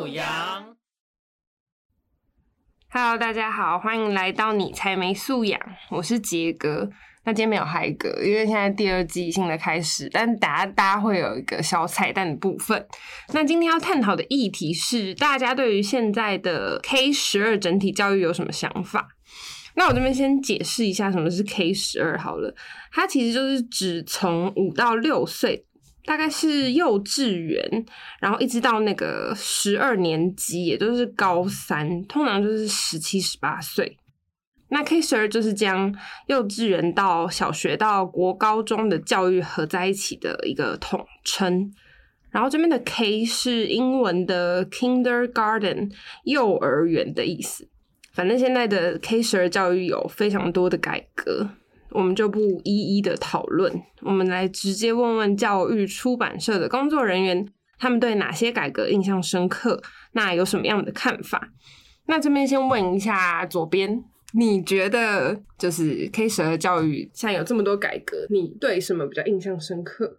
素养。Hello，大家好，欢迎来到你才没素养，我是杰哥。那今天没有嗨哥，因为现在第二季新的开始，但大家大家会有一个小彩蛋的部分。那今天要探讨的议题是，大家对于现在的 K 十二整体教育有什么想法？那我这边先解释一下什么是 K 十二好了，它其实就是指从五到六岁，大概是幼稚园，然后一直到那个十二年级，也就是高三，通常就是十七、十八岁。那 K 十二就是将幼稚园到小学到国高中的教育合在一起的一个统称。然后这边的 K 是英文的 Kindergarten 幼儿园的意思。反正现在的 K 十二教育有非常多的改革，我们就不一一的讨论。我们来直接问问教育出版社的工作人员，他们对哪些改革印象深刻？那有什么样的看法？那这边先问一下左边。你觉得就是 K 十二教育现在有这么多改革，你对什么比较印象深刻？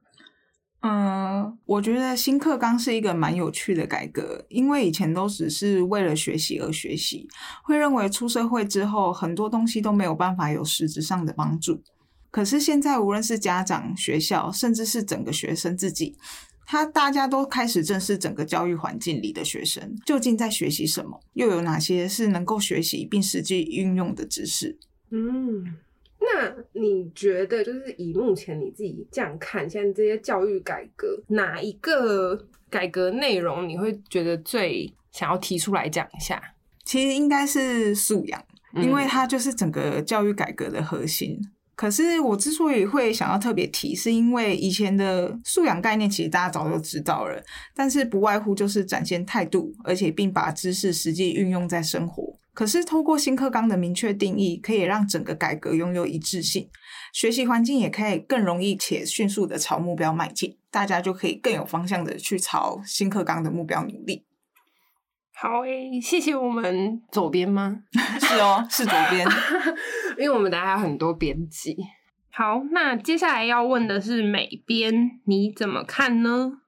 嗯，我觉得新课纲是一个蛮有趣的改革，因为以前都只是为了学习而学习，会认为出社会之后很多东西都没有办法有实质上的帮助。可是现在，无论是家长、学校，甚至是整个学生自己。他大家都开始正视整个教育环境里的学生究竟在学习什么，又有哪些是能够学习并实际运用的知识？嗯，那你觉得就是以目前你自己这样看，现在这些教育改革，哪一个改革内容你会觉得最想要提出来讲一下？其实应该是素养，因为它就是整个教育改革的核心。可是我之所以会想要特别提，是因为以前的素养概念其实大家早就知道了，但是不外乎就是展现态度，而且并把知识实际运用在生活。可是透过新课纲的明确定义，可以让整个改革拥有一致性，学习环境也可以更容易且迅速的朝目标迈进，大家就可以更有方向的去朝新课纲的目标努力。好诶，谢谢我们左边吗？是哦，是左边，因为我们大家有很多编辑。好，那接下来要问的是美编，你怎么看呢？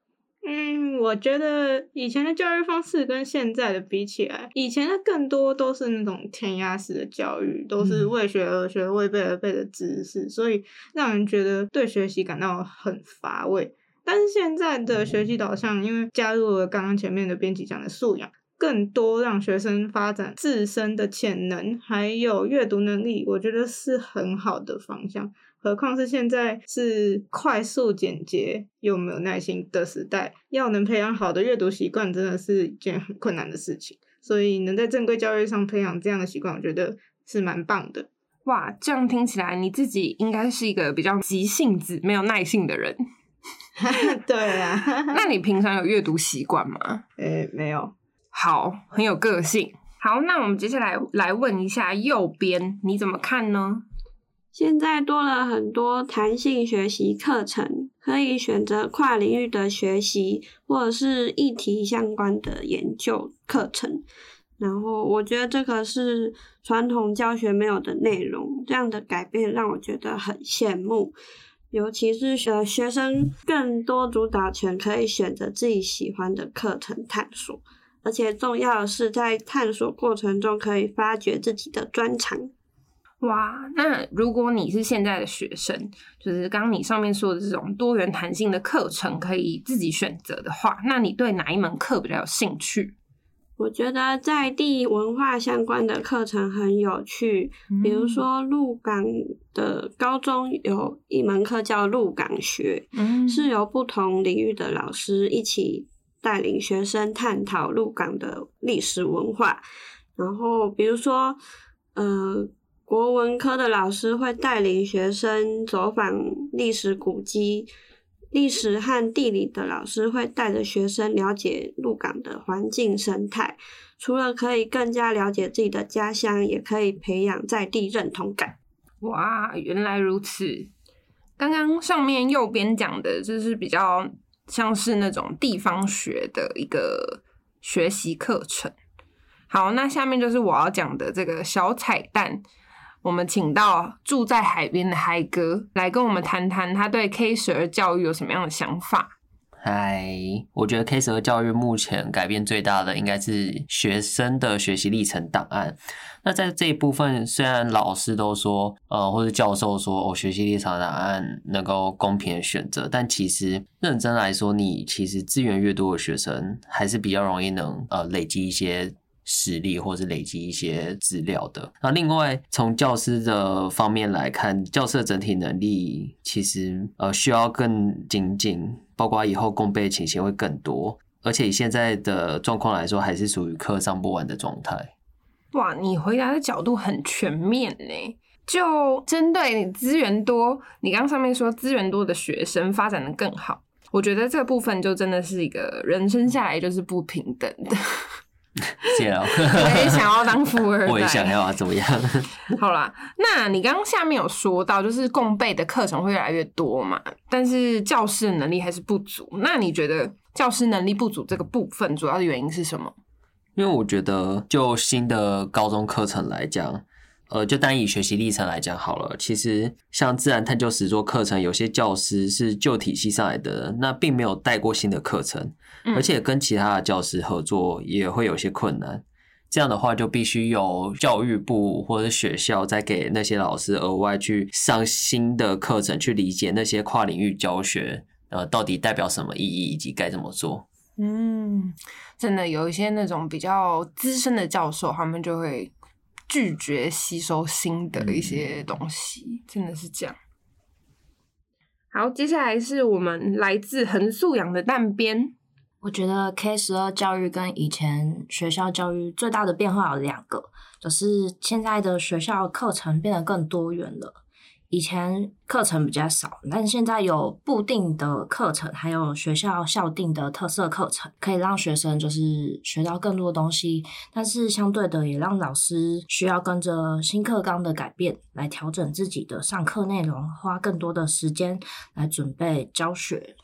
嗯，我觉得以前的教育方式跟现在的比起来，以前的更多都是那种填鸭式的教育，都是为学而学、为背而背的知识，所以让人觉得对学习感到很乏味。但是现在的学习导向，因为加入了刚刚前面的编辑讲的素养。更多让学生发展自身的潜能，还有阅读能力，我觉得是很好的方向。何况是现在是快速、简洁又没有耐心的时代，要能培养好的阅读习惯，真的是一件很困难的事情。所以能在正规教育上培养这样的习惯，我觉得是蛮棒的。哇，这样听起来你自己应该是一个比较急性子、没有耐性的人。对啊，那你平常有阅读习惯吗？诶，没有。好，很有个性。好，那我们接下来来问一下右边，你怎么看呢？现在多了很多弹性学习课程，可以选择跨领域的学习，或者是议题相关的研究课程。然后，我觉得这个是传统教学没有的内容，这样的改变让我觉得很羡慕。尤其是呃，学生更多主导权，可以选择自己喜欢的课程探索。而且重要的是，在探索过程中可以发掘自己的专长。哇，那如果你是现在的学生，就是刚刚你上面说的这种多元弹性的课程可以自己选择的话，那你对哪一门课比较有兴趣？我觉得在地文化相关的课程很有趣，比如说鹿港的高中有一门课叫鹿港学，是由不同领域的老师一起。带领学生探讨鹿港的历史文化，然后比如说，呃，国文科的老师会带领学生走访历史古迹，历史和地理的老师会带着学生了解鹿港的环境生态。除了可以更加了解自己的家乡，也可以培养在地认同感。哇，原来如此！刚刚上面右边讲的就是比较。像是那种地方学的一个学习课程。好，那下面就是我要讲的这个小彩蛋。我们请到住在海边的嗨哥来跟我们谈谈他对 K 十二教育有什么样的想法。嗨，我觉得 K 十二教育目前改变最大的应该是学生的学习历程档案。那在这一部分，虽然老师都说，呃，或者教授说，哦，学习历程档案能够公平的选择，但其实认真来说，你其实资源越多的学生，还是比较容易能呃累积一些。实力，或是累积一些资料的。那另外，从教师的方面来看，教师的整体能力其实呃需要更精进，包括以后共备情形会更多。而且以现在的状况来说，还是属于课上不完的状态。哇，你回答的角度很全面呢。就针对你资源多，你刚上面说资源多的学生发展的更好，我觉得这个部分就真的是一个人生下来就是不平等的。谢了，我也想要当富二代，我也想要啊，怎么样？好啦，那你刚刚下面有说到，就是共备的课程会越来越多嘛，但是教师的能力还是不足。那你觉得教师能力不足这个部分，主要的原因是什么？因为我觉得，就新的高中课程来讲。呃，就单以学习历程来讲好了。其实像自然探究实作课程，有些教师是旧体系上来的，那并没有带过新的课程，而且跟其他的教师合作也会有些困难。这样的话，就必须由教育部或者学校再给那些老师额外去上新的课程，去理解那些跨领域教学呃到底代表什么意义，以及该怎么做。嗯，真的有一些那种比较资深的教授，他们就会。拒绝吸收新的一些东西，真的是这样。好，接下来是我们来自横素养的蛋边。我觉得 K 十二教育跟以前学校教育最大的变化有两个，就是现在的学校课程变得更多元了。以前课程比较少，但现在有固定的课程，还有学校校定的特色课程，可以让学生就是学到更多东西。但是相对的，也让老师需要跟着新课纲的改变来调整自己的上课内容，花更多的时间来准备教学。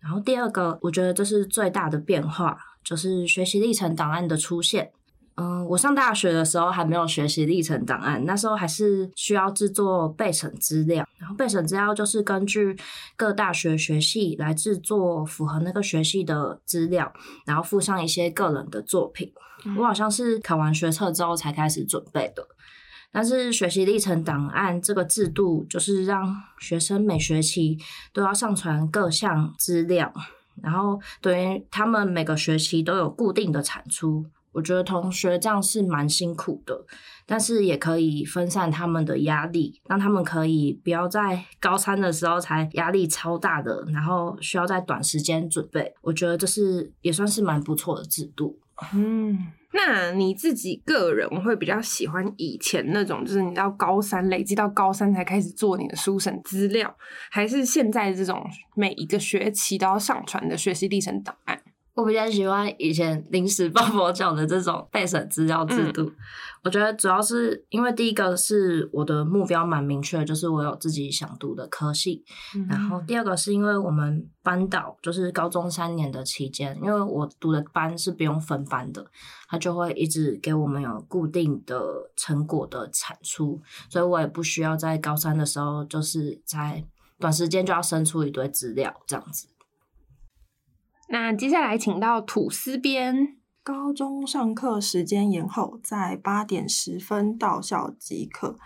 然后第二个，我觉得这是最大的变化，就是学习历程档案的出现。嗯，我上大学的时候还没有学习历程档案，那时候还是需要制作备审资料，然后备审资料就是根据各大学学系来制作符合那个学系的资料，然后附上一些个人的作品。我好像是考完学测之后才开始准备的，但是学习历程档案这个制度就是让学生每学期都要上传各项资料，然后等于他们每个学期都有固定的产出。我觉得同学这样是蛮辛苦的，但是也可以分散他们的压力，让他们可以不要在高三的时候才压力超大的，然后需要在短时间准备。我觉得这是也算是蛮不错的制度。嗯，那你自己个人会比较喜欢以前那种，就是你到高三累积到高三才开始做你的书审资料，还是现在这种每一个学期都要上传的学习历程档案？我比较喜欢以前临时抱佛脚的这种备审资料制度。我觉得主要是因为第一个是我的目标蛮明确，就是我有自己想读的科系。然后第二个是因为我们班导就是高中三年的期间，因为我读的班是不用分班的，他就会一直给我们有固定的成果的产出，所以我也不需要在高三的时候就是在短时间就要生出一堆资料这样子。那接下来请到吐司边。高中上课时间延后，在八点十分到校即可，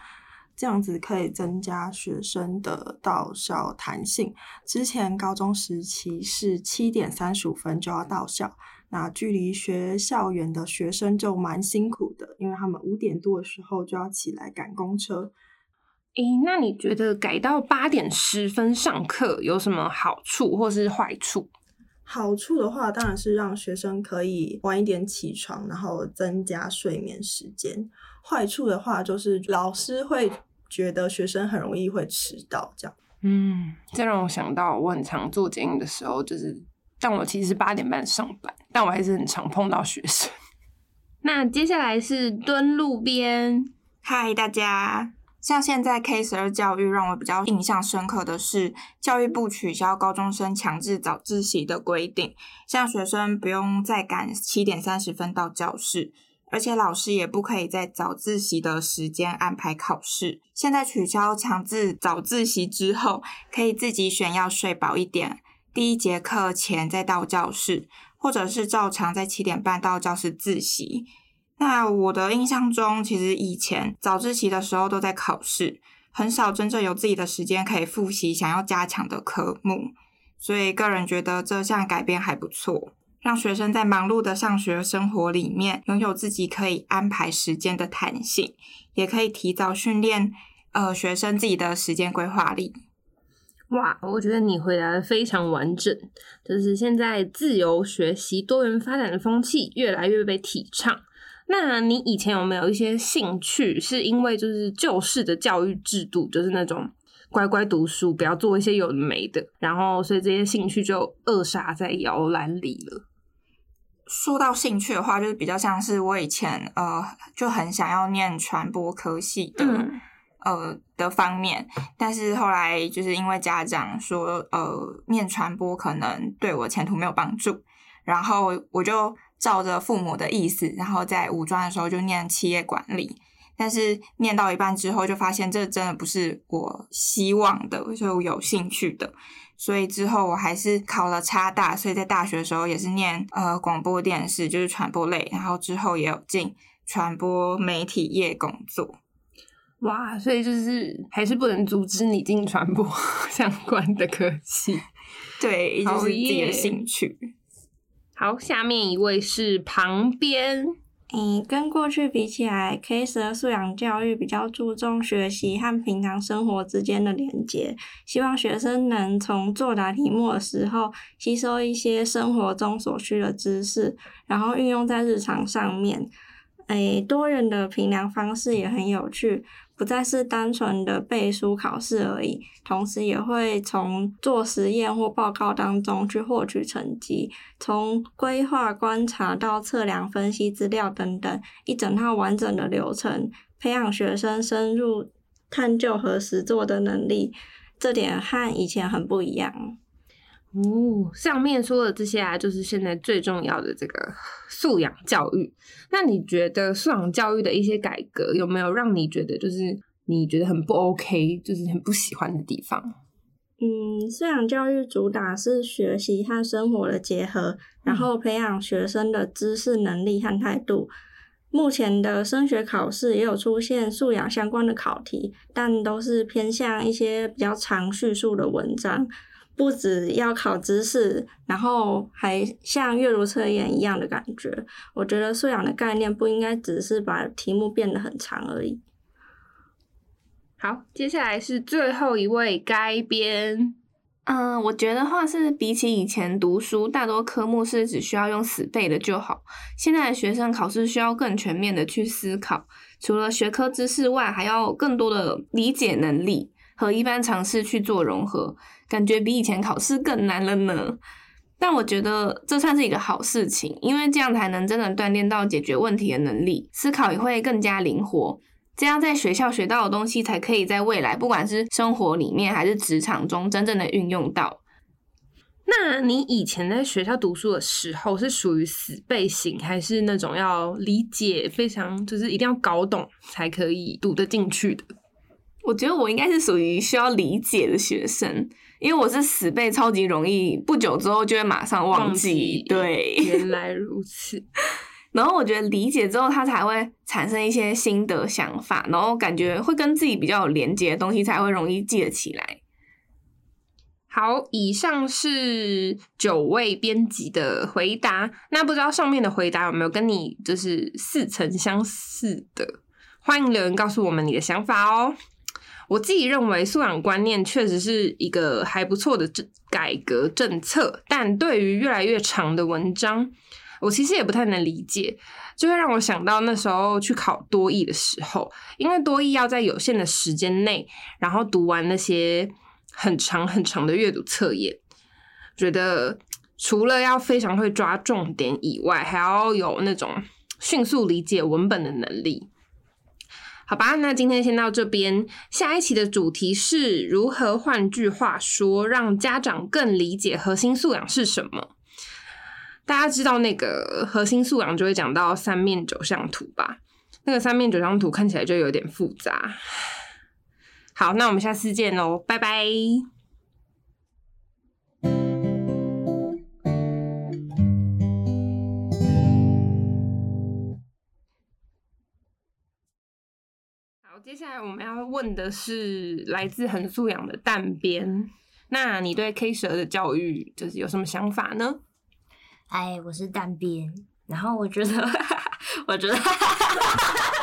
这样子可以增加学生的到校弹性。之前高中时期是七点三十五分就要到校，那距离学校远的学生就蛮辛苦的，因为他们五点多的时候就要起来赶公车。诶，那你觉得改到八点十分上课有什么好处或是坏处？好处的话，当然是让学生可以晚一点起床，然后增加睡眠时间。坏处的话，就是老师会觉得学生很容易会迟到，这样。嗯，这让我想到我很常做剪影的时候，就是但我其实是八点半上班，但我还是很常碰到学生。那接下来是蹲路边，嗨，大家。像现在 K 十二教育让我比较印象深刻的是，教育部取消高中生强制早自习的规定，像学生不用再赶七点三十分到教室，而且老师也不可以在早自习的时间安排考试。现在取消强制早自习之后，可以自己选要睡饱一点。第一节课前再到教室，或者是照常在七点半到教室自习。那我的印象中，其实以前早自习的时候都在考试，很少真正有自己的时间可以复习想要加强的科目。所以个人觉得这项改变还不错，让学生在忙碌的上学生活里面拥有自己可以安排时间的弹性，也可以提早训练呃学生自己的时间规划力。哇，我觉得你回答的非常完整，就是现在自由学习、多元发展的风气越来越被提倡。那你以前有没有一些兴趣，是因为就是旧式的教育制度，就是那种乖乖读书，不要做一些有的没的，然后所以这些兴趣就扼杀在摇篮里了。说到兴趣的话，就是比较像是我以前呃就很想要念传播科系的。呃的方面，但是后来就是因为家长说，呃，念传播可能对我前途没有帮助，然后我就照着父母的意思，然后在五专的时候就念企业管理，但是念到一半之后就发现这真的不是我希望的，就有兴趣的，所以之后我还是考了差大，所以在大学的时候也是念呃广播电视，就是传播类，然后之后也有进传播媒体业工作。哇，所以就是还是不能阻止你进传播相关的科技，对，就是自己的兴趣。好，下面一位是旁边，嗯，跟过去比起来，K 十二素养教育比较注重学习和平常生活之间的连接，希望学生能从作答题目的时候吸收一些生活中所需的知识，然后运用在日常上面。诶，多元的评量方式也很有趣。不再是单纯的背书考试而已，同时也会从做实验或报告当中去获取成绩，从规划、观察到测量、分析资料等等，一整套完整的流程，培养学生深入探究和实作的能力。这点和以前很不一样。哦，上面说的这些啊，就是现在最重要的这个素养教育。那你觉得素养教育的一些改革，有没有让你觉得就是你觉得很不 OK，就是很不喜欢的地方？嗯，素养教育主打是学习和生活的结合，然后培养学生的知识能力和态度。目前的升学考试也有出现素养相关的考题，但都是偏向一些比较长叙述的文章。不止要考知识，然后还像阅读测验一样的感觉。我觉得素养的概念不应该只是把题目变得很长而已。好，接下来是最后一位该编。嗯，我觉得话是比起以前读书，大多科目是只需要用死背的就好。现在的学生考试需要更全面的去思考，除了学科知识外，还要更多的理解能力和一般常识去做融合。感觉比以前考试更难了呢，但我觉得这算是一个好事情，因为这样才能真的锻炼到解决问题的能力，思考也会更加灵活。这样在学校学到的东西，才可以在未来不管是生活里面还是职场中真正的运用到。那你以前在学校读书的时候，是属于死背型，还是那种要理解非常就是一定要搞懂才可以读得进去的？我觉得我应该是属于需要理解的学生。因为我是死背，超级容易，不久之后就会马上忘记。对，原来如此。然后我觉得理解之后，他才会产生一些新的想法，然后感觉会跟自己比较有连接的东西，才会容易记得起来。好，以上是九位编辑的回答。那不知道上面的回答有没有跟你就是似曾相似的？欢迎留言告诉我们你的想法哦。我自己认为素养观念确实是一个还不错的政改革政策，但对于越来越长的文章，我其实也不太能理解，就会让我想到那时候去考多译的时候，因为多译要在有限的时间内，然后读完那些很长很长的阅读测验，觉得除了要非常会抓重点以外，还要有那种迅速理解文本的能力。好吧，那今天先到这边。下一期的主题是如何，换句话说，让家长更理解核心素养是什么。大家知道那个核心素养就会讲到三面九象图吧？那个三面九象图看起来就有点复杂。好，那我们下次见喽，拜拜。接下来我们要问的是来自很素养的蛋边。那你对 K 蛇的教育就是有什么想法呢？哎，我是蛋边，然后我觉得，我觉得。